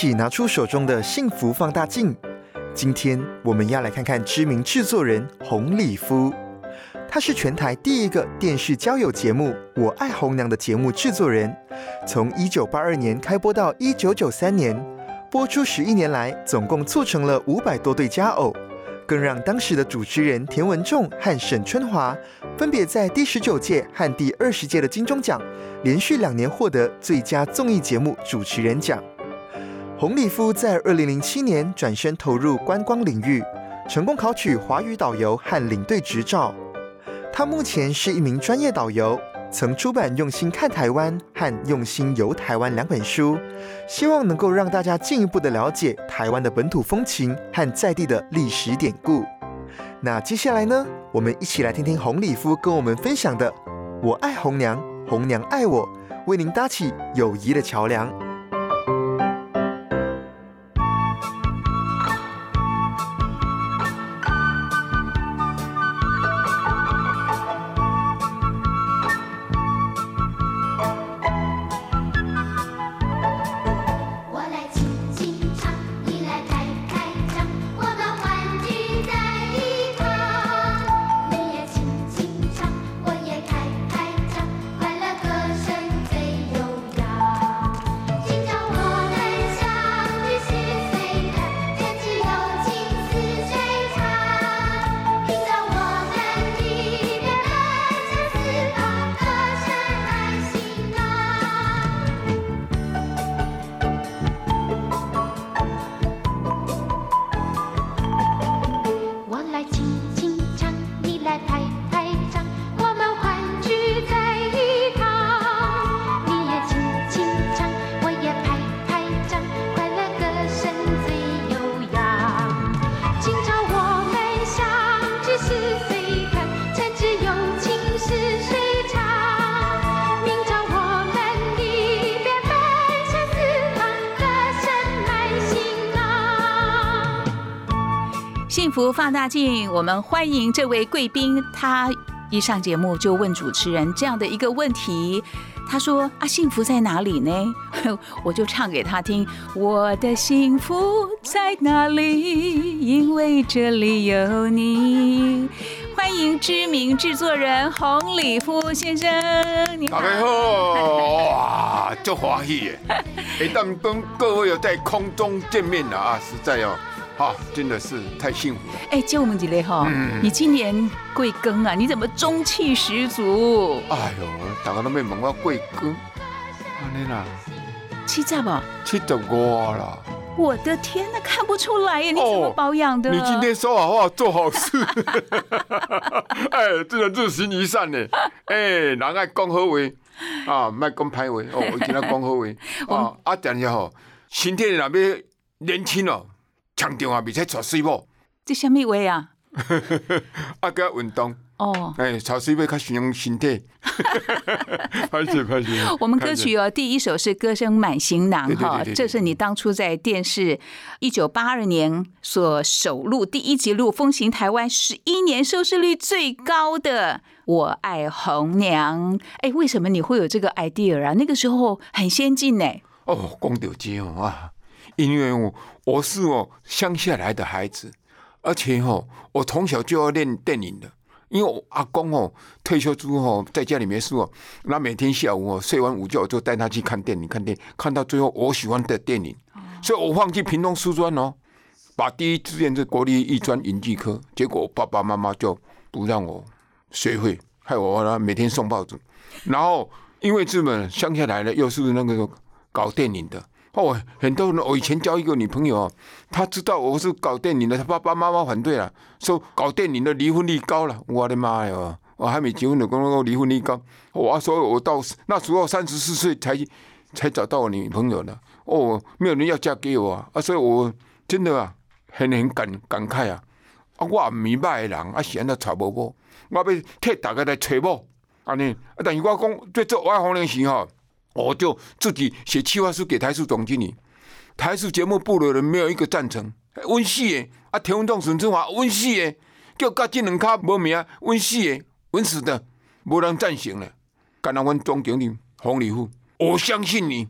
起拿出手中的幸福放大镜。今天我们要来看看知名制作人洪礼夫，他是全台第一个电视交友节目《我爱红娘》的节目制作人。从一九八二年开播到一九九三年，播出十一年来，总共促成了五百多对佳偶，更让当时的主持人田文仲和沈春华分别在第十九届和第二十届的金钟奖连续两年获得最佳综艺节目主持人奖。洪礼夫在二零零七年转身投入观光领域，成功考取华语导游和领队执照。他目前是一名专业导游，曾出版《用心看台湾》和《用心游台湾》两本书，希望能够让大家进一步的了解台湾的本土风情和在地的历史典故。那接下来呢，我们一起来听听洪礼夫跟我们分享的“我爱红娘，红娘爱我”，为您搭起友谊的桥梁。幸福放大镜，我们欢迎这位贵宾。他一上节目就问主持人这样的一个问题，他说：“啊，幸福在哪里呢？”我就唱给他听：“我的幸福在哪里？因为这里有你。”欢迎知名制作人洪礼夫先生，你好大。家好，哇，足欢喜耶！一旦跟各位有在空中见面了啊，实在哦，哈，真的是太幸福了。哎，就我们几类哈，嗯你今年贵庚啊？你怎么中气十足？哎呦，大家都没问我贵庚，安尼啦，七十吧？七十五啦。我的天呐，看不出来耶！你怎么保养的？哦你今天说好话，做好事，哎，真的日行一善呢。哎，人爱讲好话啊，卖讲歹话哦。我今天讲好话 啊，啊，但是吼，身体若要年轻哦，强调啊，而且带水某，这什么话啊？啊，加运动。哦，哎，潮水要较形容身体。拍摄拍摄。我们歌曲哦，第一首是《歌声满行囊哈这是你当初在电视一九八二年所首录第一集录，风行台湾十一年收视率最高的《我爱红娘》。哎，为什么你会有这个 idea 啊？那个时候很先进呢。哦，讲到这哦啊，因为我我是哦乡下来的孩子，而且哦我从小就要练电影的。因为我阿公哦退休之后在家里没事哦，那每天下午哦睡完午觉就带他去看电影，看电影看到最后我喜欢的电影，所以我放弃屏东师专哦，把第一志愿是国立艺专影剧科，结果爸爸妈妈就不让我学会，害我呢每天送报纸，然后因为这么乡下来的又是那个搞电影的。哦，很多人，我以前交一个女朋友哦，她知道我是搞电影的，她爸爸妈妈反对了，说搞电影的离婚率高了。我的妈呀！我还没结婚的，跟我离婚率高。我说我到那时候三十四岁才才找到我女朋友的，哦，没有人要嫁给我啊，所以我真的啊，很很感感慨啊！啊，我唔明白的人，啊是安怎找无某，我要替大家来找某，安尼。啊，但是我讲最做我红莲时吼，我就自己写企划书给台视总经理，台视节目部的人没有一个赞成，温死的啊，田文栋、沈春华温死的，叫甲这两卡无名，温死的，温死的，无人赞成了。干那阮总经理洪礼富，我相信你，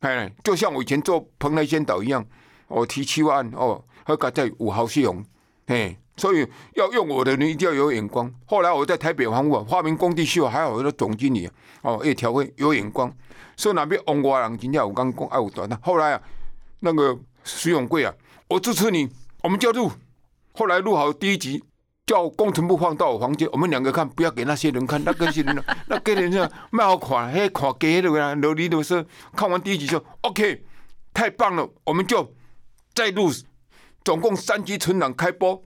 哎，就像我以前做蓬莱仙岛一样，我提七万哦，和个在五号系统，嘿，所以要用我的人一定要有眼光。后来我在台北房屋发明工地秀，还好我的总经理哦，叶条会有眼光，所以那边翁外人今天我刚讲爱有短那后来啊，那个徐永贵啊，我支持你，我们就录。后来录好第一集。叫工程部放到我房间，我们两个看，不要给那些人看。那个些人，那给人家蛮好看，嘿，看给的啦，罗里罗说，看完第一集就 OK，太棒了，我们就再录，总共三集存档开播。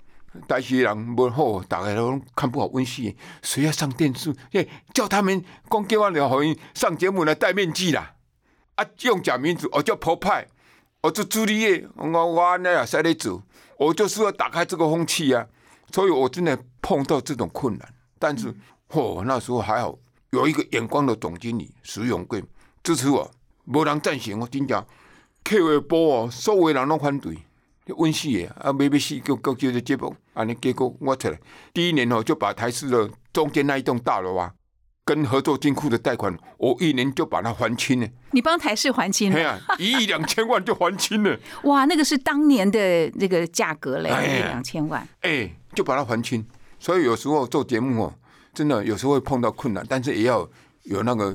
台西人无好，大家都看不好温戏，谁要上电视？嘿，叫他们光给我聊好音上节目来戴面具啦，啊，用假名字，我叫破派，我做朱丽叶，我我那也塞得走，我就是要打开这个风气啊。所以我真的碰到这种困难，但是嚯，那时候还好有一个眼光的总经理石永贵支持我，无人赞成我，真正客户播哦，所有人拢反对，温死的啊，没没死，叫叫叫做节目，安尼结果我出来，第一年哦就把台视的中间那一栋大楼啊，跟合作金库的贷款，我一年就把它还清了。你帮台视还清了，哎呀，一亿两千万就还清了，哇，那个是当年的那个价格嘞，一亿两千万，哎。就把它还清，所以有时候做节目哦，真的有时候会碰到困难，但是也要有那个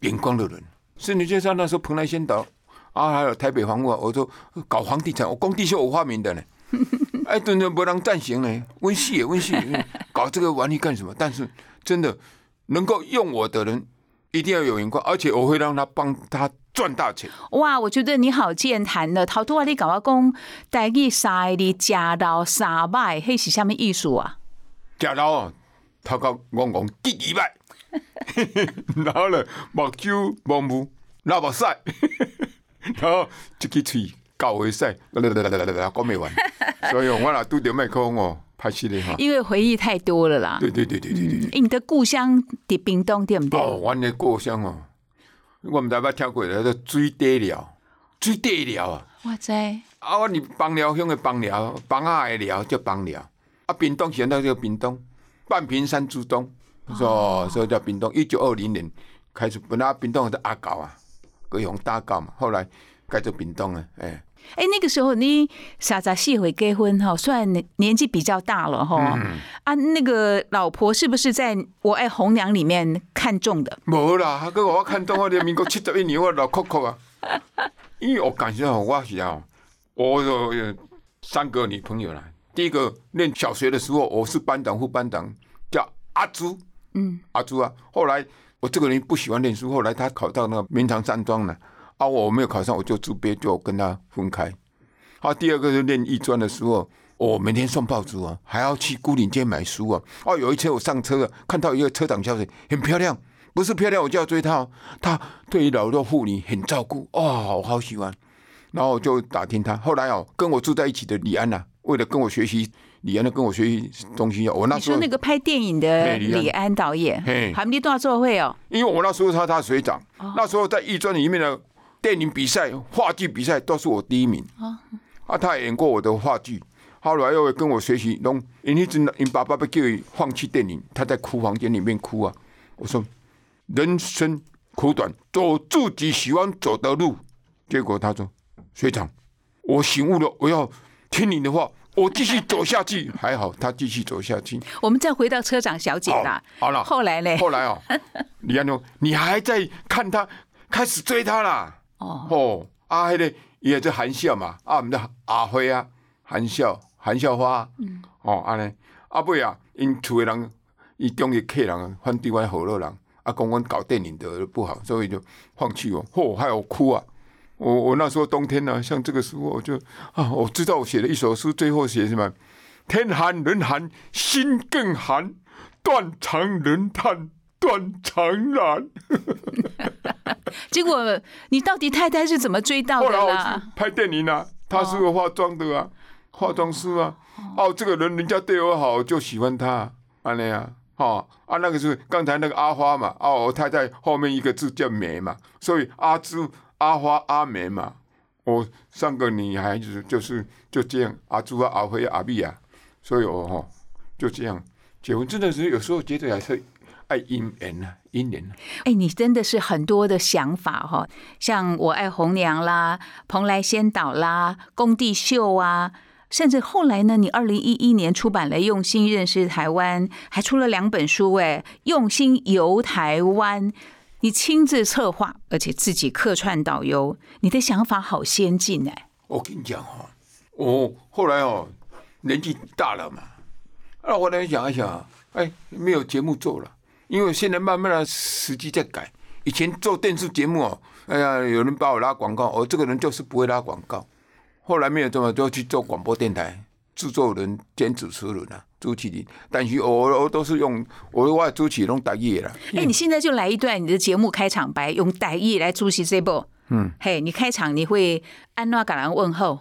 眼光的人。甚至就像那时候蓬莱仙岛啊，还有台北房屋，我说搞房地产，我工地是我发明的呢。哎，真的不让暂行呢，温戏也温戏，搞这个玩意干什么？但是真的能够用我的人，一定要有眼光，而且我会让他帮他赚大钱。哇，我觉得你好健谈的，头拄啊，你搞我讲，带去晒的夹到三百，迄是什么意思啊？夹到哦，头壳戆戆第二百，然后呢，目睭模糊，老目屎，然后一支嘴搞会塞，啦啦啦啦啦啦，讲未完。所以我若拄着麦克风哦，拍戏的哈。因为回忆太多了啦。对对对对对对对。你的故乡伫屏东对不对？哦，我的故乡哦。我唔知捌听过，叫做水底寮，水底寮啊！我知。啊，我你邦寮乡的邦寮，邦下的寮叫邦寮。啊，屏东现在叫屏东，半屏山之东，说所以叫屏东。一九二零年开始，本来屏东是阿狗啊，高雄大高嘛，后来改做屏东了，哎。哎，那个时候你傻傻细会结婚哈，虽然年纪比较大了哈，啊，那个老婆是不是在我爱红娘里面看中的？无啦，哥我看中我的民国七十一年我老哭哭啊，因为我感觉我是啊，我有三个女朋友啦。第一个念小学的时候，我是班长副班长，叫阿朱，嗯，阿朱啊。后来我这个人不喜欢念书，后来他考到那个明堂山庄了。啊，我没有考上，我就住别就跟他分开。好，第二个是念艺专的时候，我每天送报纸啊，还要去孤岭街买书啊。哦，有一次我上车了，看到一个车长小姐很漂亮，不是漂亮我就要追她。哦她对于老弱妇女很照顾，哦，我好喜欢。然后我就打听她。后来哦，跟我住在一起的李安呐，为了跟我学习，李安呢跟我学习东西。我那时候那个拍电影的李安导演，还没多少座会哦。因为我那时候他他水长，那时候在艺专里面的。电影比赛、话剧比赛都是我第一名啊！啊，他演过我的话剧，后来又跟我学习。弄，因一直因爸爸被叫放弃电影，他在哭房间里面哭啊。我说：人生苦短，走自己喜欢走的路。结果他说：学长，我醒悟了，我要听你的话，我继续走下去。还好，他继续走下去。我们再回到车长小姐啦。好了，后来呢？后来哦，李安东：你还在看他，开始追他啦。哦，啊，迄个伊也在含笑嘛，啊，毋得阿辉啊，含笑含笑花，嗯，哦，安尼，阿尾啊，因厝诶人，伊中意客人反对我好多人，啊，讲阮搞电影的不好，所以就放弃我，嚯，还有哭啊！我我那时候冬天呢，像这个时候，我就啊，我知道我写了一首诗，最后写什么？天寒人寒心更寒，断肠人叹断肠难。结果你到底太太是怎么追到的啦？拍电影啊，她是个化妆的啊，化妆师啊。哦，这个人人家对我好，就喜欢他，安那啊。哦啊，那个是刚才那个阿花嘛，哦，他在后面一个字叫梅嘛，所以阿朱、阿花、阿梅嘛。我上个女孩子就是就这样，阿朱啊、阿辉、阿碧啊，所以我哈就这样结婚，真的是有时候觉得还是爱姻缘啊，姻缘啊。哎，你真的是很多的想法哈，像我爱红娘啦、蓬莱仙岛啦、工地秀啊，甚至后来呢，你二零一一年出版了《用心认识台湾》，还出了两本书，哎，《用心游台湾》，你亲自策划，而且自己客串导游，你的想法好先进哎。我跟你讲哈，我后来哦年纪大了嘛，啊，我来想一想，哎，没有节目做了，因为现在慢慢的时机在改。以前做电视节目哦，哎呀，有人把我拉广告，我这个人就是不会拉广告。后来没有这么就去做广播电台制作人兼主持人啊，主持人。但是我我都是用我我的主持拢台语的啦。哎，你现在就来一段你的节目开场白，用台语来主持这部。嗯，嘿，你开场你会安怎甲人问候？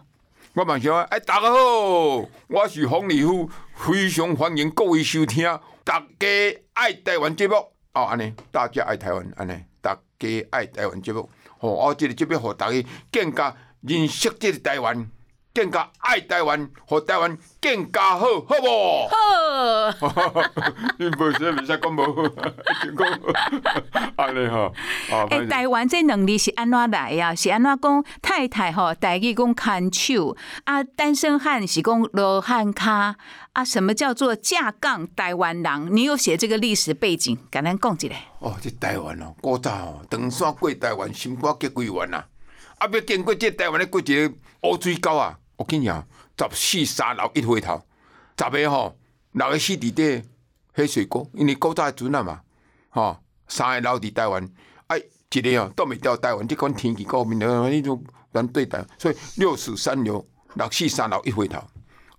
我嘛想，哎，大家好，我是黄礼夫，非常欢迎各位收听《大家爱台湾》节目。哦，安尼，大家爱台湾，安尼，大家爱台湾节目。吼，我这个节目，互大家更加认识这个台湾，更加爱台湾，和台湾更加好，好不？好，你无说袂使讲无好，安尼吼。啊，哎，台湾这能力是安怎来呀？是安怎讲？太太吼，台语讲看手啊，单身汉是讲罗汉卡啊。什么叫做架杠台湾人？你有写这个历史背景，跟咱讲一下。哦，这台湾哦，古早哦，长山过台湾，心肝结归湾啊！啊，要经过这台湾的过一个乌水沟啊！我跟你讲，十四三楼一回头，十个吼，六个死伫底黑水沟，因为古早的船啊嘛，吼，三个留伫台湾，哎，一个哦都未到台湾，这款天气高面的迄种咱对待，所以六死三流，六四三楼一回头，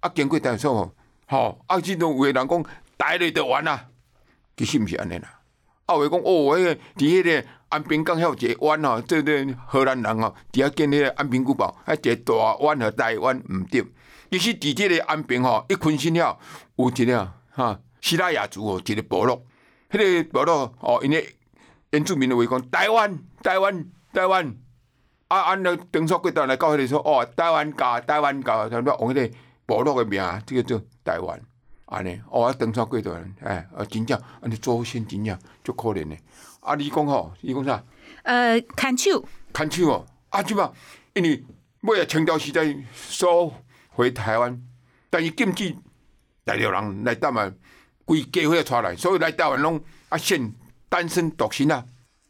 啊，经过台湾说吼吼，啊，即种有个人讲台里就完啦，其实毋是安尼啦。啊，有讲哦，迄个伫迄个安平港遐有一个湾吼，这个荷兰人吼，伫遐建迄个安平古堡，还一个大湾和台湾毋对。其实伫即个安平吼，一昆新了有一个哈希腊雅族哦，一个部落，迄个部落哦，因为原住民的话讲台湾，台湾，台湾。啊，安了登山过道来到迄个说哦，台湾教，台湾教，差不多用迄个部落的名，这个叫台湾。安尼，哦，登山过道，哎，啊，真正安尼祖先真正足可怜的。啊，你讲吼，你讲啥？呃，牵手，牵手哦，啊，即嘛，因为尾啊清朝时代收回台湾，但是禁止大陆人来台湾，规家伙带来，所以来台湾拢啊现单身独身啊，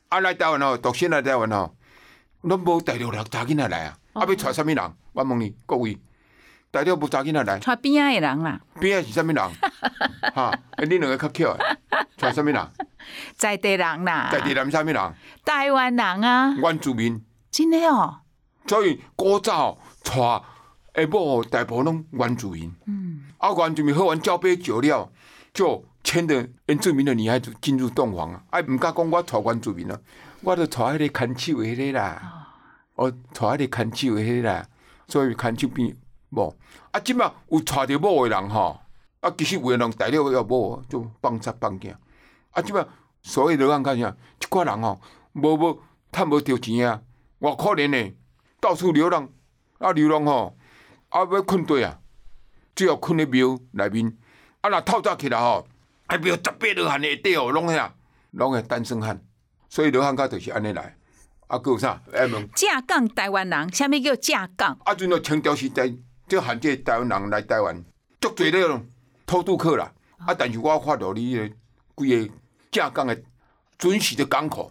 啊来台湾吼，独身来台湾吼，拢无大陆人查囡仔来啊，啊要带啥物人？我问你各位，大陆无查囡仔来？带边仔的人啦，边仔是啥物人？哈，哎，你两个较巧诶，带啥物人？在地人啦，在地人啥物人？台湾人啊，原住民。真的哦。所以古早娶下某大部分拢原住民。嗯。啊，原住民喝完交杯酒了，就牵着原住民的女孩子进入洞房啊！哎，毋敢讲我娶原住民啊，我就娶迄个牵手的迄个啦。哦，娶迄个牵手的迄个啦，所以牵手边无。啊，即马有娶着某的人吼，啊，其实有的人大了要某就放杀放囝。啊，即摆所以流浪干啥？一寡人吼，无无趁无着钱啊，偌可怜诶，到处流浪，啊流浪吼，啊要困地啊，只要困咧庙内面，啊若透早起来吼，啊庙十八罗汉下底哦，拢遐，拢系单身汉，所以流浪家就是安尼来。啊，佮有啥？厦门。架杠台湾人，啥物叫架杠？啊，阵个清朝时代，就限制台湾人来台湾，足侪咧偷渡客啦。啊，但是我看到你个几个。架港的准时的港口，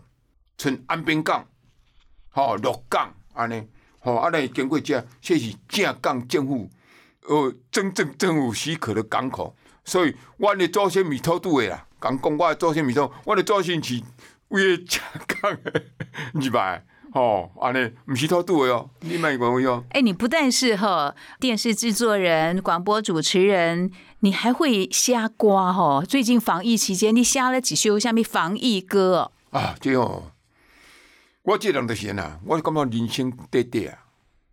像安平港、吼鹿港安尼，吼啊来经过这，这是正港政府呃真正政府许可的港口，所以阮的祖先米偷渡的啦，讲讲我的祖先米偷，我的祖先是为架港的，明白？哦，安尼毋是偷渡的哦，你莫以为哦。哎，你不但是哈电视制作人、广播主持人，你还会瞎瓜哈。最近防疫期间，你瞎了几首下面防疫歌哦啊？对哦，我这人就是呐，我感觉人生短短啊，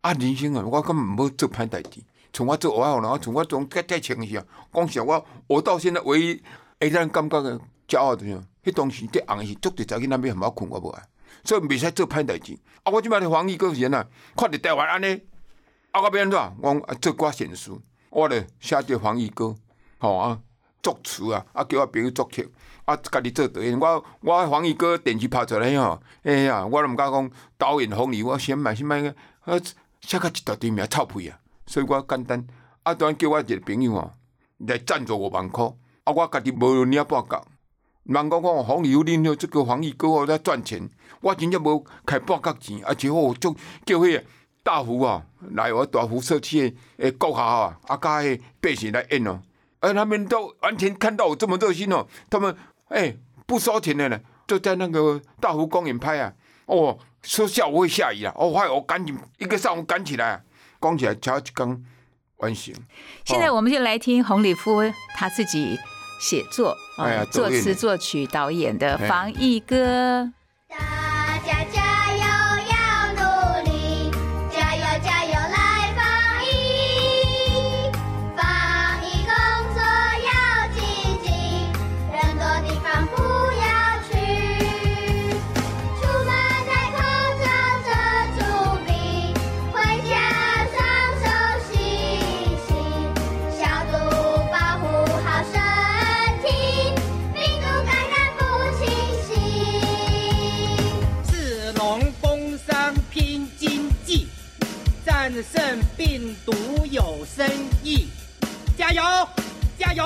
啊，人生啊，我根本无做歹代志。从我做外行人，我从我从介介清时啊，讲实话，我我到现在唯一会让人感觉的骄傲的，迄当时伫红的是足侪查囡仔要互我困，我无爱，所以袂使做歹代志。啊，我即摆咧防疫个时阵啊，看着台湾安尼，啊，我要安怎？我讲啊做寡闲书，我咧写着防疫歌，吼啊，作词啊，啊叫我朋友作曲，啊家己做导演。我我防疫歌电视拍出来吼，哎呀，我都毋敢讲导演红利，我先买先买个，啊写到一大堆名臭屁啊！所以我简单，啊，当然叫我一个朋友哦，来赞助五万箍，啊，我家己无领半角。人讲讲黄油恁了，即个防疫歌哦在赚钱，我真正无开半角钱，而且我就叫迄个大福啊来我大福社区的诶国校啊，啊甲迄百姓来演哦，而他们都完全看到我这么热心哦，他们诶、不收钱的呢，就在那个大湖公园拍啊，哦，说下午会下雨啊，哦，害我赶紧一个上午赶起来、啊，讲起来才一天完成。现在我们就来听洪礼夫他自己写作、啊作词作曲导演的哎。防疫生意。加油，加油！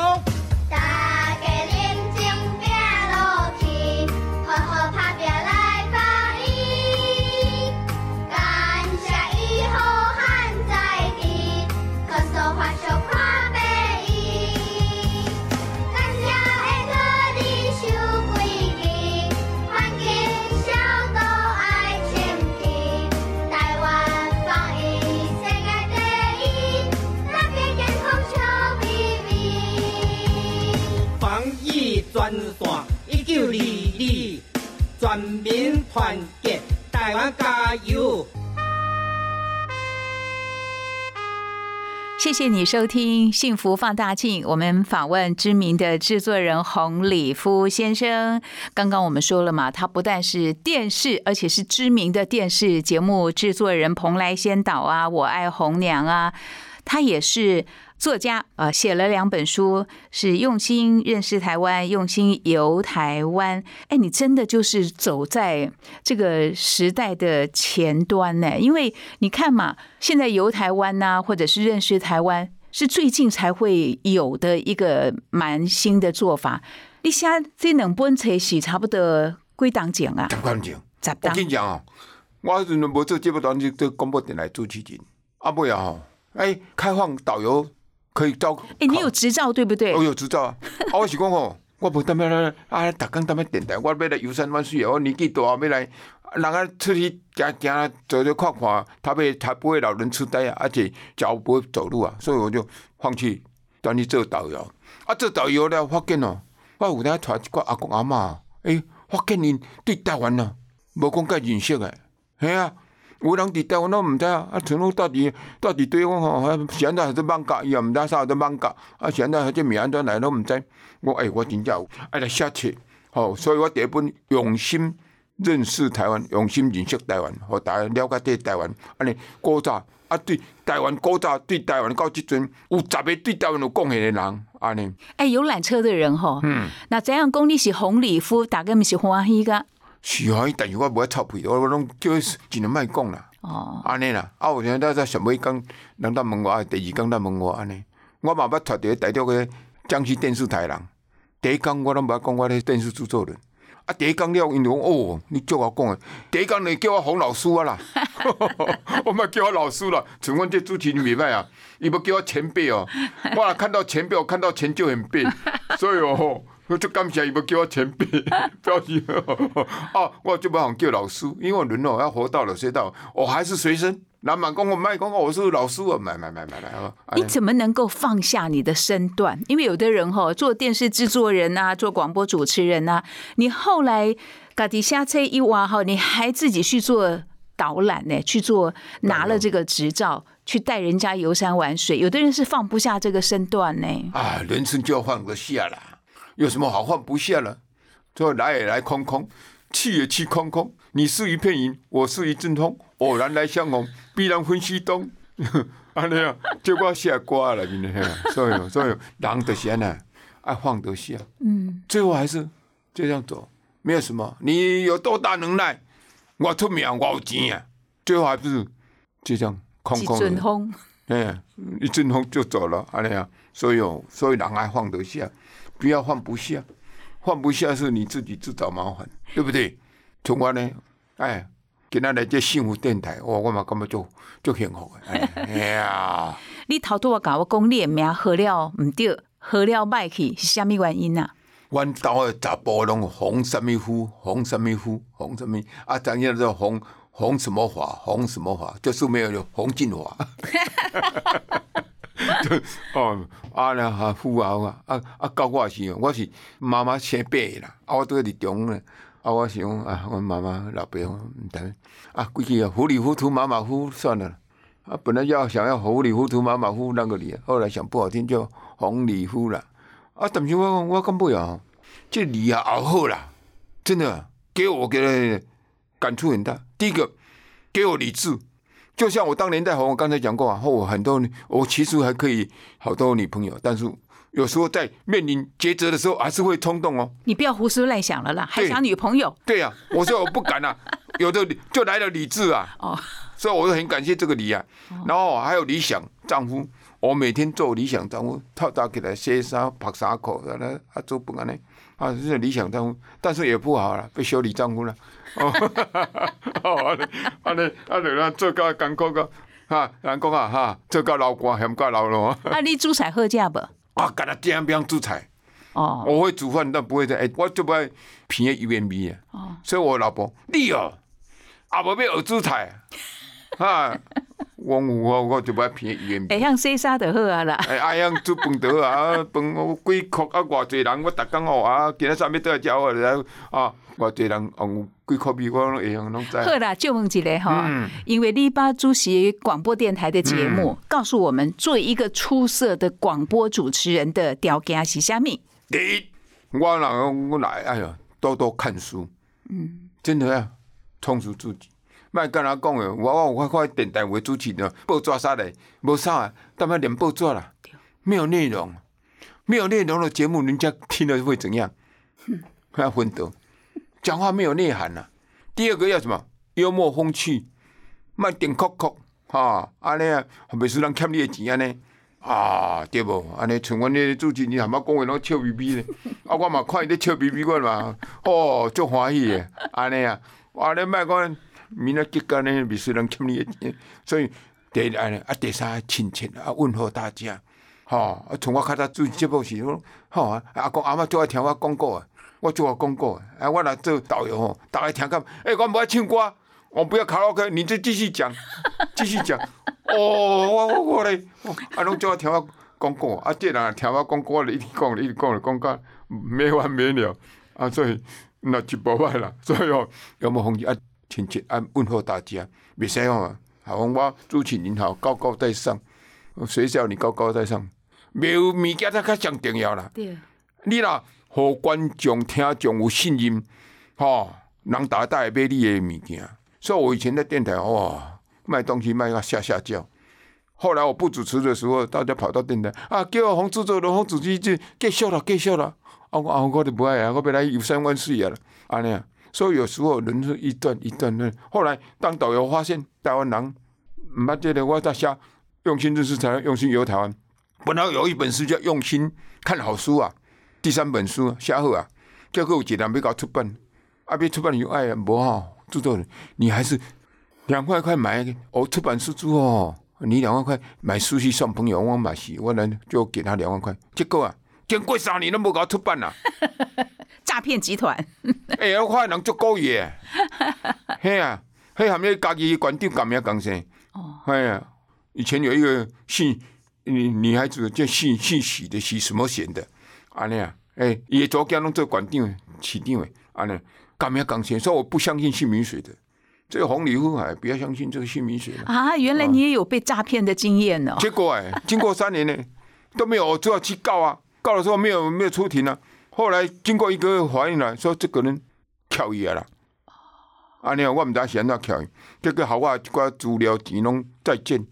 全民团结，台湾加油！谢谢你收听《幸福放大镜》，我们访问知名的制作人洪礼夫先生。刚刚我们说了嘛，他不但是电视，而且是知名的电视节目制作人，蓬莱仙岛啊，我爱红娘啊，他也是。作家啊、呃写了两本书，是用心认识台湾，用心游台湾。哎，你真的就是走在这个时代的前端呢，因为你看嘛，现在游台湾呐、或者是认识台湾，是最近才会有的一个蛮新的做法。你写这两本册是差不多归档奖啊？真关键。十我档跟你讲哦，我迄阵都无做节目单，就做广播电台主持人。啊尾啊吼，哎，开放导游可以招。哎，你有执照对不对？我有执照啊！啊，我是讲吼，我无当要来啊，逐工当要电台，我要来游山玩水啊！我年纪大要来，人啊出去行行走走看看，他被他不会老人痴呆啊，而且脚不会走路啊，所以我就放弃转去做导游。啊，做导游了，发现哦，我有当带一个阿公阿嬷，诶、发现因对台湾啊，无讲介认识诶，吓啊。有人伫台湾都毋知啊，啊，像我到底到底对我吼，啊是安怎还是放假，伊也毋知啥都放假，啊是安怎这名安怎来拢毋知。我诶、我真正有爱来写册，吼、所以我第一本用心认识台湾，用心认识台湾，互大家了解这台湾。安尼古早啊，对台湾古早对台湾到即阵有十个对台湾有贡献的人，安尼。哎，游览车的人吼，嗯，那怎样讲你是红礼夫，大家毋是欢喜个是啊，但是我无爱臭屁，我我拢叫伊尽量莫讲啦。哦。安尼啦，啊，有时咱在上尾讲，人咱问我，啊，第二讲咱问我安尼，我嘛捌带着台中个江西电视台人，第一讲我拢捌讲我咧电视制作人，啊，第一讲了，因就讲哦，你叫我讲诶，第一讲你叫我洪老师啊啦，我嘛叫我老师啦，像阮这主持人袂歹啊，伊要叫我前辈哦，我若看到前辈，我看到钱就很背，所以哦。我就感谢伊要叫我前辈，表示 啊，我就不想叫老师，因为我人哦要活到老学到，我还是学生。老板公我卖讲我是老师啊，买买买买来啊！你怎么能够放下你的身段？因为有的人哈、做电视制作人啊，做广播主持人啊，你后来嘎底下车一挖哈，你还自己去做导览呢，去做拿了这个执照去带人家游山玩水。有的人是放不下这个身段呢。啊，人生就要放得下啦，有什么好放不下了？最后来也来空空，去也去空空。你是一片云，我是一阵风，偶然来相逢，必然分西东。安尼啊，结果写歌了，所以所以人得闲呢，爱放得下。嗯，最后还是就这样走，没有什么。你有多大能耐，我出名，我有钱啊，最后还不是就这样空空的。阵风，哎，一阵风就走了，安尼啊，所以哦，所以人还放得下，不要放不下，放不下是你自己自找麻烦，对不对？从我呢，哎，今仔来这幸福电台，哇，我嘛感觉就就幸福的，哎哎呀，你头拄我甲我讲你的名喝了毋对，喝了歹去是虾米原因啊？阮兜的查甫拢红什么夫，红什么夫，红什么啊？当然是红红什么华，红什么华，就是没有红进华。就 哦，啊啦哈富豪啊，啊啊到我时候，我是妈妈生八个啦，啊我拄伫中咧，啊我想啊，阮妈妈老爸毋知啊，规矩啊糊里糊涂马马虎算了。啊，本来要想要糊里糊涂马马虎那个里，后来想不好听就红里糊了。啊，但是我我感觉啊，这里啊熬好啦，真的给我给了感触很大。第一个，给我理智，就像我当年在红，我刚才讲过啊，我很多我其实还可以好多女朋友，但是有时候在面临抉择的时候，还是会冲动哦。你不要胡思乱想了啦，还想女朋友。对呀、我说我不敢啊，有的就来了理智啊，哦，所以我就很感谢这个理啊。然后还有理想丈夫，我每天做理想丈夫，透早起来洗衫、拍衫裤，然后啊做不安尼，啊这是理想丈夫，但是也不好了，被修理丈夫了。哦，哦，安尼安尼，啊，就咱做个艰苦个，哈，人讲啊哈，做个老寒嫌到老咯。啊，你煮菜好食不？啊，干他这样煮菜。哦，我会煮饭，但不会在哎，我就不爱偏油烟味啊。哦所以我老婆你哦，啊无要学煮菜，啊，我我我就不爱偏油烟味。会晓洗衫就好啊啦。哎，啊样煮饭得啊，啊饭我几壳啊，偌济人我逐工哦啊，今仔啥物倒来食我来啊，偌济人用几壳米我拢会晓拢知。好啦，就问一个哈，嗯因为你把主持广播电台的节目，告诉我们做一个出色的广播主持人的条件是虾米？第一，我人我来，哎呀，多多看书，嗯，真的啊，充实自己。莫跟人讲诶，我我我看电台为主持人，报纸啥嘞？无啥啊，干嘛连报纸啦？没有内容，没有内容的节目，人家听了会怎样？要昏倒，讲话没有内涵呐、第二个要什么？幽默风趣，莫顶哭哭，哈，安尼啊，袂使人欠你的钱安尼。啊，对无？安尼像阮迄主持人含仔讲话拢笑眯眯咧，啊，我嘛看伊咧笑眯眯，我嘛哦，足欢喜诶，安尼啊，啊，你莫讲明仔结果呢，袂使人欠你钱，所以第安尼啊，第三亲切啊，问候大家，吼、啊，从我较早主持节目时，我吼啊，阿公阿嬷最爱听我广告啊，我最爱广告啊，啊，我来做导游吼，大家听讲，诶、我不爱唱歌，我不要卡拉 OK，你就继续讲，继续讲。哦，我我我咧，啊，拢叫我听我广告，啊，这人听我广告，我一直讲，一直讲，讲到没完没了，啊，所以那就无歹啦，所以哦，有冇风气啊，亲切啊，问候大家，袂使哦，好，我主持人好，高高在上，谁叫你高高在上？没有物件才较上重要啦。对，你若互观众、听众有信任，吼、人大大会买你诶物件。所以我以前在电台哇，卖东西卖到下下叫。后来我不主持的时候，大家跑到电台啊，叫我洪制作人、洪主持就继续了，继续了。啊，我啊，我就不爱啊，我本来游山玩水啊，安尼啊。所以有时候人是一段一段的。后来当导游发现台湾人，唔捌这个，我在写用心认识台湾，用心游台湾。本来有一本书叫《用心看好书》啊，第三本书写好啊，结果有一人要搞出版，啊，要出版有爱无好，制作人你还是两块块买哦，出版书之后，你两万块买书去送朋友，我买是，我呢就给他两万块，结果啊，经过三年都无搞出版啦、诈骗集团，哎、我看人足故意的，嘿啊，嘿含迄家己馆长干咩讲声，哦，哎呀，以前有一个姓女女孩子叫姓姓许的许什么贤的，安尼啊，哎，伊的左囝拢做馆长、市长诶，安尼干咩讲声，所以我不相信姓名水的，这个红里夫哎，不要相信这个姓名学了。啊，原来你也有被诈骗的经验呢、结果哎，经过三年呢，都没有，我就要去告啊，告的时候没有没有出庭啊。后来经过一个月怀孕了，说这个人巧伊啊啦，啊，你看我唔知是安怎巧伊，结果好我一寡资料钱拢再见，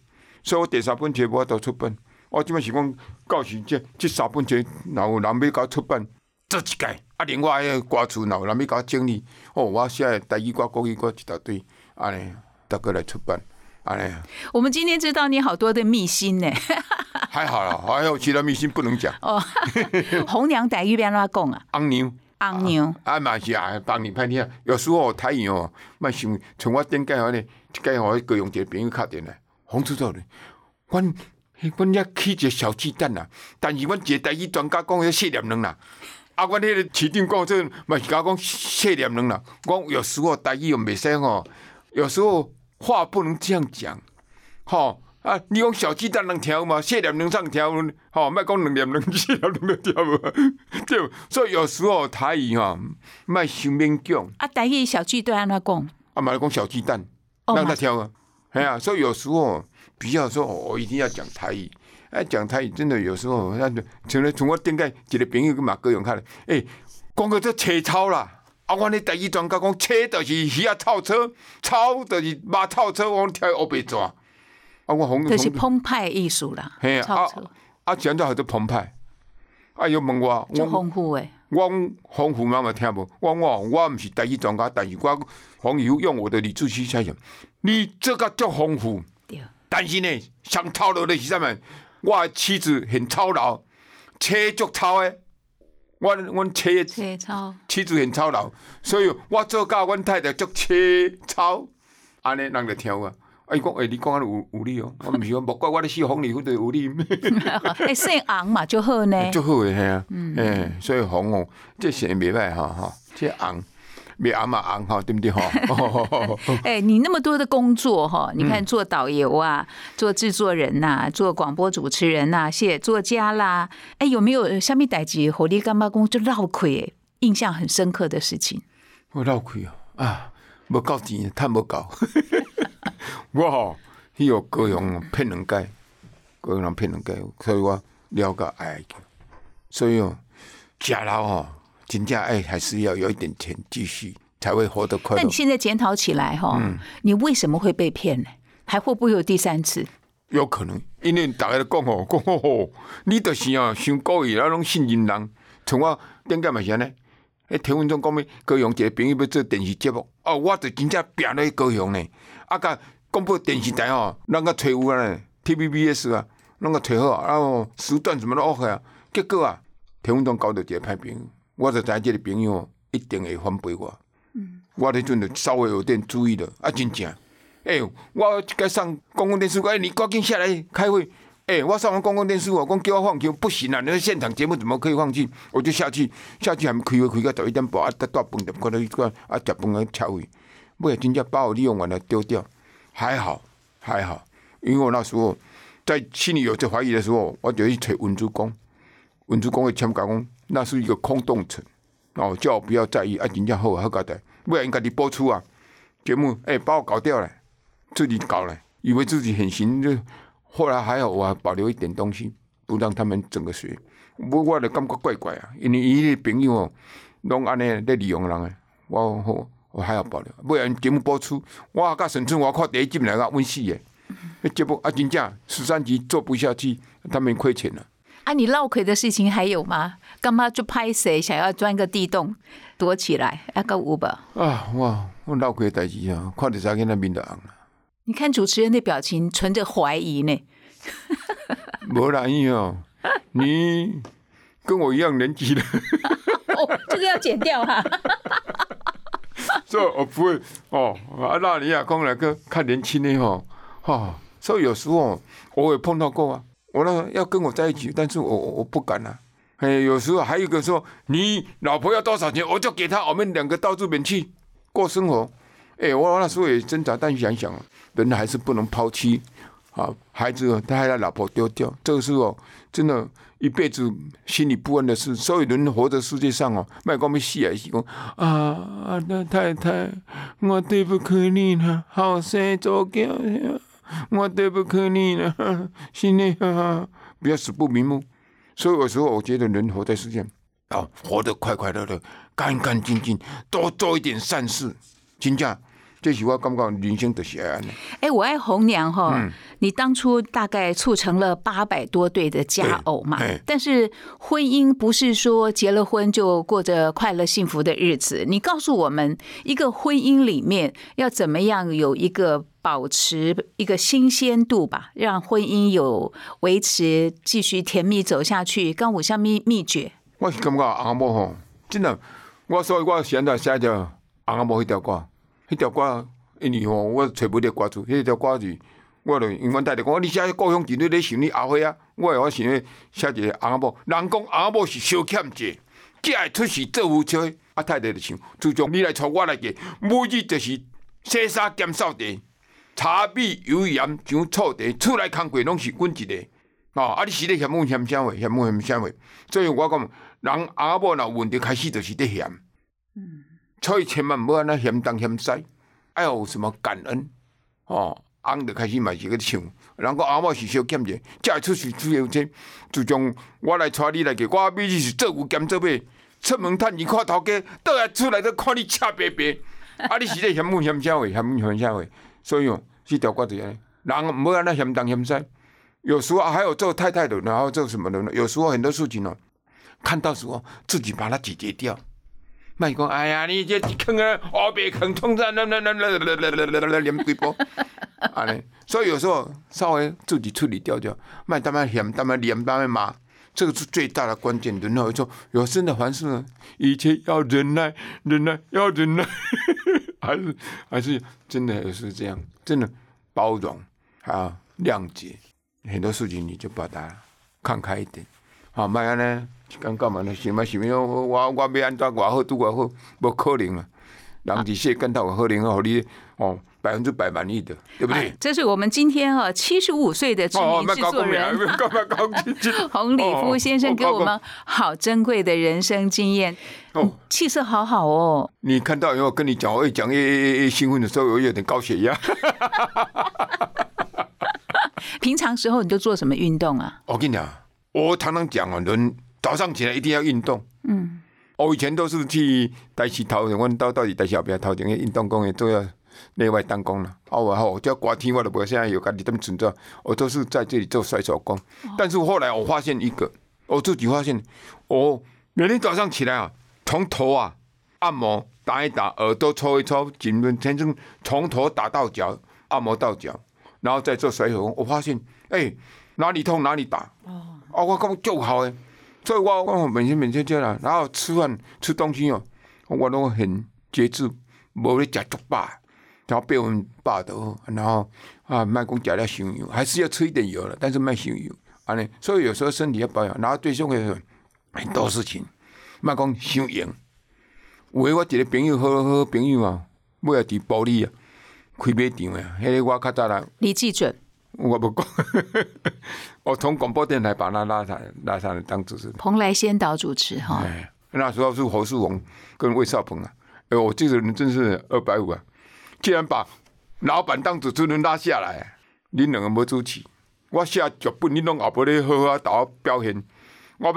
所以我第三本全部都出版。我即摆是讲，到时这这三本全然后人要甲我出版，这一届，啊，另外迄个歌词，若有人要甲我整理，哦，我写的台语歌、国语歌一大堆，安尼，大家来出版，安尼。我们今天知道你好多的秘辛呢。还好啦，还有其他秘辛不能讲。哦，红娘台语变怎讲啊？红娘，红娘，啊嘛是啊，帮你歹听。有时候台语哦，莫想像我顶届吼呢，一届吼高雄一个朋友敲电来，洪主任，阮阮遐起一个小鸡蛋啦，但是阮一个台语专家讲迄谢点人啦。啊，阮迄个市长讲这嘛是甲我讲谢点人啦。我有时候台语又袂使哦，有时候话不能这样讲，吼。啊！你讲小鸡蛋能挑吗？谢念能上挑，吼，莫讲两念能谢念能挑无？对，所以有时候台语吼，莫想勉强，啊，台语小鸡蛋安怎讲？啊，嘛讲小鸡蛋，哦让他挑啊，哎呀，所以有时候比较说，哦我一定要讲台语。哎，讲台语真的有时候，那就像咧，从我顶个一个朋友跟马哥勇看咧，诶，光哥这车超啦，啊，阮咧台语专家讲车就是鱼啊套车，超就是马套车，我挑黑白蛇。啊，我红这是澎湃艺术啦，嘿啊超车啊，讲到好多澎湃，啊，伊问我，就我丰富诶。我丰富妈妈听无，我我我毋是台语专家，但是我洪友用我的理智去猜想，你这个足丰富，对，但是呢，上操劳的是啥物？我的妻子很操劳，车足操的，我阮车的切操妻子很操劳，所以我做教阮太太足车操，安尼人就听啊。啊，伊讲，诶、你讲安尼有有理哦，我毋是讲，莫怪我咧死红里，阮就有理。哎，姓红嘛就好呢。就好诶，嘿啊，诶，所以红哦，这是袂歹哈哈，这红，袂红嘛红哈，对不对 哈？哎，你那么多的工作哈，嗯你看做导游啊，做制作人呐、做广播主持人呐、写作家啦，哎，有没有下面代志火力干巴公就绕亏，印象很深刻的事情？我绕亏哦，啊，无够钱，趁无够。我吼，迄个高雄骗两届，高雄人骗两届，所以我了解爱去。所以哦，假老吼，真正爱还是要有一点钱继续，才会活得快乐那你。现在检讨起来哈，嗯你为什么会被骗呢？还会不会有第三次？有可能，因为大家都讲吼，讲吼吼，你就是哦，想故意那种信任人。像我顶解嘛是安尼，迄田文忠讲咩高雄一个朋友要做电视节目，哦，我就真正拼咧高雄呢。啊，甲广播电视台哦，咱甲找有啊呢，TVBS 啊，咱甲找好啊，然后时段什么都 OK 啊。结果啊，田文忠交到一个歹朋友，我就知影这个朋友哦一定会反背我。我迄阵就稍微有点注意了，啊，真正。哎、我该上公共电视，哎、你赶紧下来开会。哎、我上完公共电视，我讲叫我放弃，不行啊！那个现场节目怎么可以放弃？我就下去，下去还没开会，开到十一点半，啊，搭大饭店，看到一个啊，食饭啊，车位，尾啊，真正把我利用完了，丢掉。还好，还好，因为我那时候在心里有这怀疑的时候，我就去找文珠公，文珠公会签讲讲，那是一个空洞层，哦，叫我不要在意，啊，真正好好搞的，不然，应该你播出啊，节目，哎、把我搞掉了。自己搞了，以为自己很行，就后来还好，我还保留一点东西，不让他们整个学。我我就感觉怪怪啊，因为伊的朋友哦，拢安尼在利用人诶，我我我还要保留。不然节目播出，我甲沈春华看第一集来个温死诶，节目啊真正十三集做不下去，他们亏钱了。啊，你闹鬼的事情还有吗？干嘛就拍谁想要钻个地洞躲起来？那个五吧。啊，我我闹鬼代志啊，看着啥跟那面的红了。你看主持人的表情，存着怀疑呢。无啦，因为哦，你跟我一样年纪的。哦，这个要剪掉哈。所以我不会哦，啊，那你亚讲来个看年轻的哈，哈，所以有时候我也碰到过啊，我那要跟我在一起，但是我我不敢啊，哎，有时候还有一个说你老婆要多少钱，我就给她，我们两个到这边去过生活，哎，我那时候也挣扎，但想想人还是不能抛弃啊，孩子，他还要老婆丢掉，这个时候，真的，一辈子心里不安的事。所有人活在世界上哦，卖光没死还是讲啊啊，太太，我对不起你了，好生做囝，我对不起你了，心里啊，不要死不瞑目。所以有时候我觉得人活在世间，要，活得快快乐乐、干干净净，多做一点善事，请假这是我感觉人生就是爱安尼。哎，我爱红娘哈，嗯你当初大概促成了八百多对的佳偶嘛但是婚姻不是说结了婚就过着快乐幸福的日子。你告诉我们，一个婚姻里面要怎么样有一个保持一个新鲜度吧，让婚姻有维持继续甜蜜走下去。跟我下秘秘诀，我是感觉翁某吼，真的，我所以我现在写着翁某迄条歌，迄条歌，因为吼，我找不着歌词，迄条歌是，我就永远带着讲，你写故乡一日咧想你后岁啊，我会我想咧写一个翁某，人讲翁某是小欠债，才会出事做夫妻，啊太太就想，自从你来娶我来嫁，每日就是洗衫兼扫地，茶米油盐上醋茶，厝内工课拢是阮一个。哦，啊！你是咧嫌阮嫌啥货？嫌阮嫌啥货？所以我讲，人阿某若有问题，开始就是咧嫌。所以千万毋好安尼嫌东嫌西，爱有什么感恩。哦，翁就开始嘛是去唱，人讲阿某是小欠者，才会出事出有这。自从我来带你来嫁，我每日是做牛兼做马，出门趁钱看头家，倒来出来都看你赤白白。啊！你是咧嫌阮嫌啥货？嫌阮嫌啥货？所以哦，这条歌就安尼，人毋好安尼嫌东嫌西。有时候还有做太太的，然后做什么的呢？有时候很多事情哦，看到时候自己把它解决掉。卖讲，哎呀，你这坑啊，我别坑，通胀，那那那那那那那那连几波，啊嘞，所以有时候稍微自己处理掉掉，卖他妈嫌，他妈连，他妈骂，这个是最大的关键。然后说，有真的凡事呢，一切要忍耐，忍耐要忍耐，还是还是真的也是这样，真的包容啊，谅解，很多事情你就把它看开一点，好，卖安呢。讲干嘛呢？想嘛想要我我我要安怎偌好拄偌好，无可能啊！人伫世间头有可能互你哦百分之百满意的，对不对？哎这是我们今天啊七十五岁的知哦，名制作人。洪礼夫先生给我们哦好珍贵的人生经验，哦，气色好好哦。你看到以后跟你讲，我一讲越越越兴奋的时候，我有点高血压。平常时候你都做什么运动啊？我跟你讲，我常常讲啊，人早上起来一定要运动。嗯，我以前都是去台市头前，阮到到底台市后壁头前个运动公园都要内外当工啦。啊，我好，只要刮天我都无现在有家己这么存在，我都是在这里做甩手工。但是后来我发现一个，我自己发现，我每天早上起来啊，从头啊按摩打一打，耳朵搓一搓，颈轮全身从头打到脚，按摩到脚，然后再做甩手工。我发现，哎、哪里痛哪里打。哦，啊，我感觉就好诶。所以我我每天每天这样，然后吃饭吃东西哦，我都很节制，无咧食足饱，然后被我们饱的哦，然后啊，卖讲食了伤油，还是要吃一点油了，但是卖伤油，安尼，所以有时候身体要保养，然后最重要的很多事情，卖讲伤用。有诶，我一个朋友好好朋友啊，尾仔伫玻璃啊，开卖场诶，迄个我较早啦。李记准，我不讲，我从广播电台把他拉上来，拉上来当主持人。蓬莱仙岛主持哈。哎，那时候是侯世宏跟魏少鹏啊，哎，我这个人真是二百五啊！竟然把老板当主持人拉下来，你两个没主持，我写剧本，你拢后不咧好好打表现，我要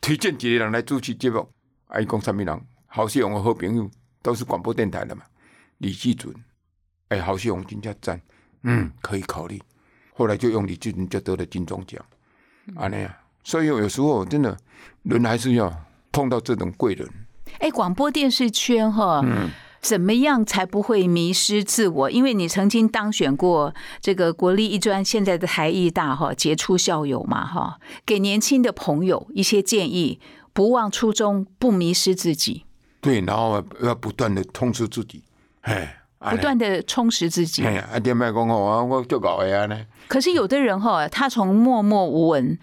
推荐一个人来主持节目，啊，伊讲什么人？侯世宏的好朋友，都是广播电台的嘛，李继准，哎，侯世宏真正赞，嗯，可以考虑。后来就用李俊就得了金钟奖，安尼啊，所以有时候真的人还是要碰到这种贵人。哎，广播电视圈哈。嗯怎么样才不会迷失自我？因为你曾经当选过这个国立艺专，现在的台艺大哈杰出校友嘛哈，给年轻的朋友一些建议，不忘初衷，不迷失自己，对，然后要不断的充实自己，哎，不断的充实自己。哎呀，啊，点卖讲我就搞的啊呢，可是有的人哈，他从默默无闻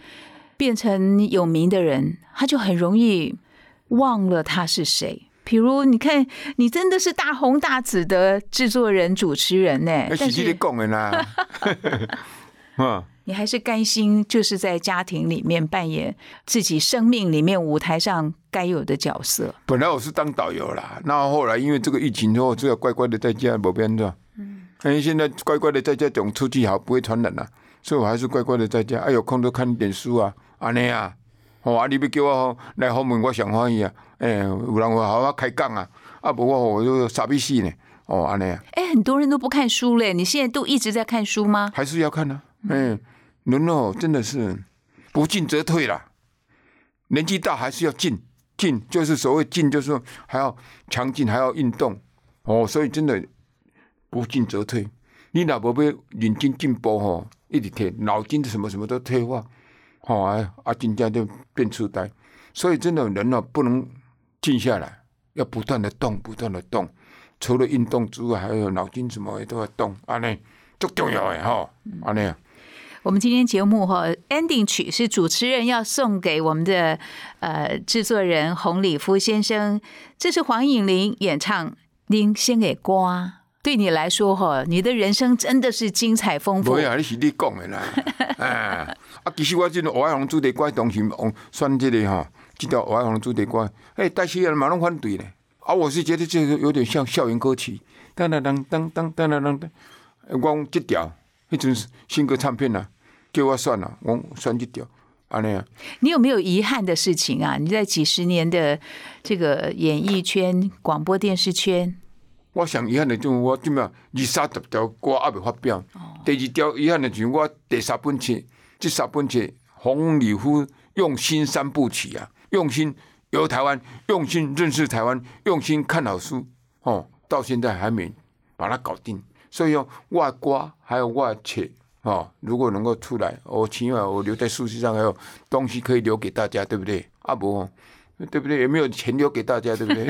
变成有名的人，他就很容易忘了他是谁。比如，你看，你真的是大红大紫的制作人、主持人呢，但那是你讲的啦。啊，你还是甘心就是在家庭里面扮演自己生命里面舞台上该有的角色。本来我是当导游啦，那后来因为这个疫情之后，只有乖乖的在家，没变的。嗯，哎，现在乖乖的在家，总出去好，不会传染啊，所以我还是乖乖的在家。哎，有空多看一点书啊，安尼啊。哦，啊，你要叫我来访问，我想欢喜啊。哎，有人话好我开讲啊，啊，不过我就傻逼死呢。哦，安尼啊，哎，很多人都不看书嘞，你现在都一直在看书吗？还是要看呢、嗯，人哦，真的是不进则退啦。年纪大还是要进，进就是所谓进，就是说还要强劲，还要运动。哦，所以真的不进则退。你若无要认真进步吼，一直退，脑筋什么什么都退化，吼啊啊，真正就变痴呆。所以真的人哦、不能静下来，要不断的动，不断的动。除了运动之外，还有脑筋什么都要动，安尼最重要的吼，安尼啊。我们今天节目哈 ending 曲是主持人要送给我们的呃制作人洪礼夫先生，这是黄颖玲演唱《您先给瓜》。对你来说哈，你的人生真的是精彩丰富无。啊，你是你讲的啦。哎，啊，其实我即个《海红主题歌》当时哦选这个哈，这条《爱红主题歌》，哎，但是人马拢反对呢。啊，我是觉得这个有点像校园歌曲，当当当当当当当当。我讲这条，迄阵新歌唱片啊，叫我算了，我选一条，安尼啊。你有没有遗憾的事情啊？你在几十年的这个演艺圈、广播电视圈，我想遗憾的就是我怎么二三十条歌还未发表。第二条遗憾的就是我第三本册，这三本册红礼夫用心三部曲啊，用心游台湾，用心认识台湾，用心看好书哦，到现在还没把它搞定。所以哦，我的歌还有我的册哦，如果能够出来，我起码我留在书籍上还有东西可以留给大家，对不对？啊不哦，对不对？也没有钱留给大家，对不对？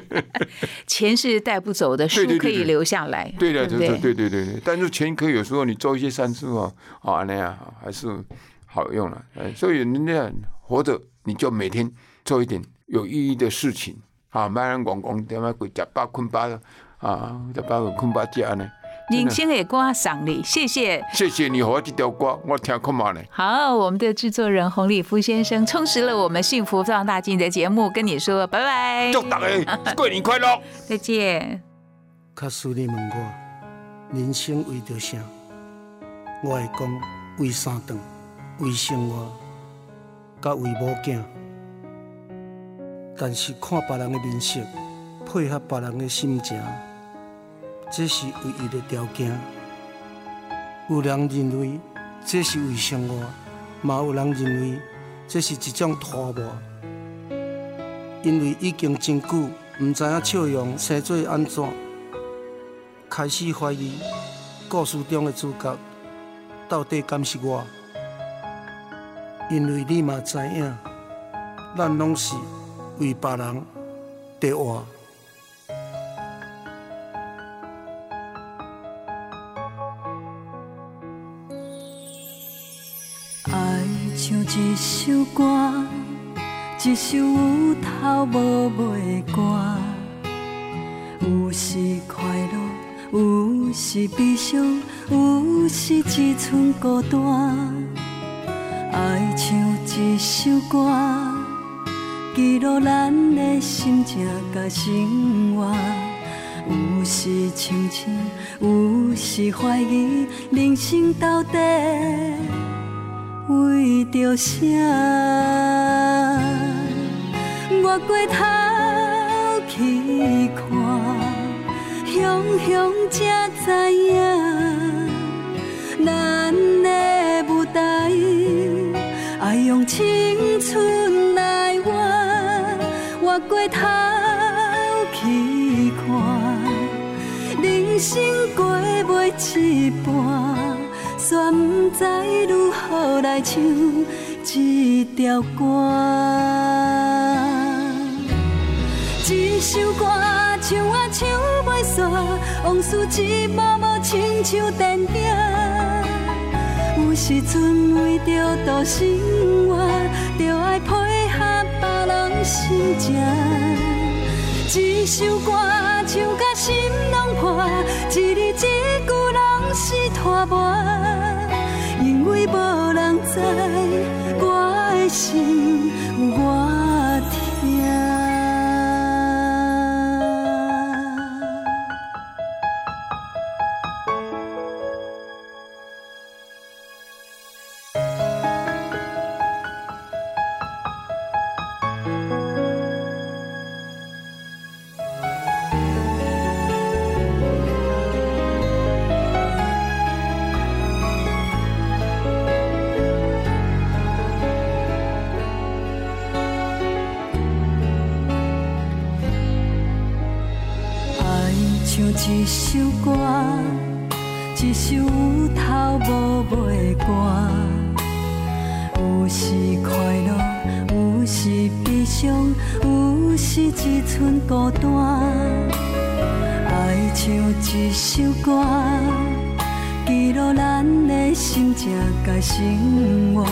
钱是带不走的，书可以留下来，对的，对对对对对对。但是钱可以有时候你做一些善事哦，啊那样还是好用了。哎，所以人家活着，你就每天做一点有意义的事情啊，别人讲讲点么鬼食饱困饱啊，食饱困饱食呢。您先给瓜赏你，谢谢。谢谢你，和我这条歌，我听看嘛呢。好，我们的制作人洪礼夫先生充实了我们幸福放大镜的节目，跟你说拜拜，祝大家 过年快乐。再见。假使你问我人生为着啥，我会讲为三顿，为生活，甲为某囝。但是看别人的面色，配合别人的心情，这是唯一的条件。有人认为这是为生活，嘛有人认为这是一种拖磨。因为已经真久，毋知影笑容生做安怎。开始怀疑故事中的主角到底敢是我，因为你嘛知影，咱拢是为别人在活。一首歌，一首有头无尾的歌，有时快乐，有时悲伤，有时一寸孤单。爱像一首歌，记录咱的心情甲生活。有时清醒，有时怀疑，人生到底。为着啥？我过头去看，雄雄才知影，来唱这条歌。一首歌唱啊唱袂煞，往事一幕幕亲像电影。有时阵为着度生活，就爱配合别人心情。一首歌唱甲心拢破，一字一句拢是拖磨。因为无在，我的心。像一首歌，一首有头无尾的歌，有时快乐，有时悲伤，有时一寸孤单。爱像一首歌，记录咱的心情甲生活。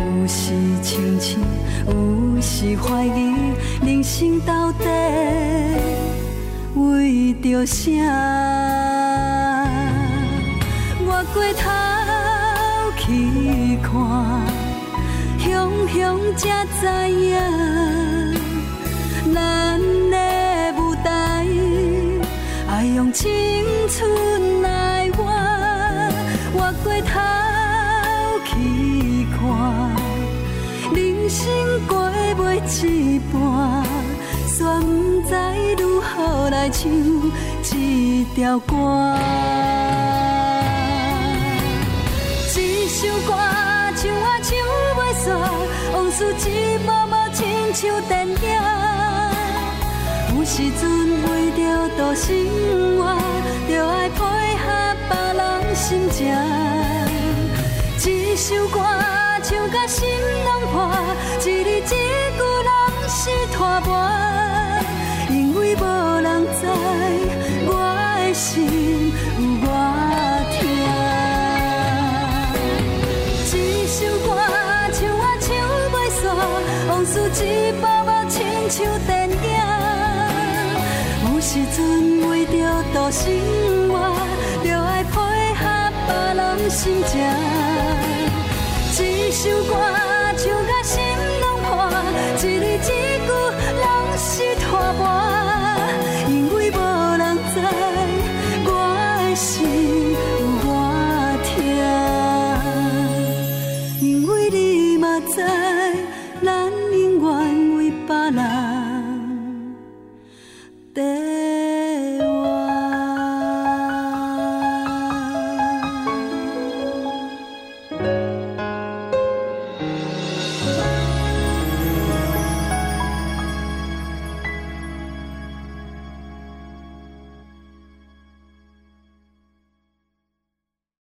有时清醒，有时怀疑，人生到底。为着啥？我过头去看，雄雄才知影，咱的舞台爱用青春来唱这条歌。一首歌唱啊唱袂煞，往事一幕幕亲像电影。有时阵为着多想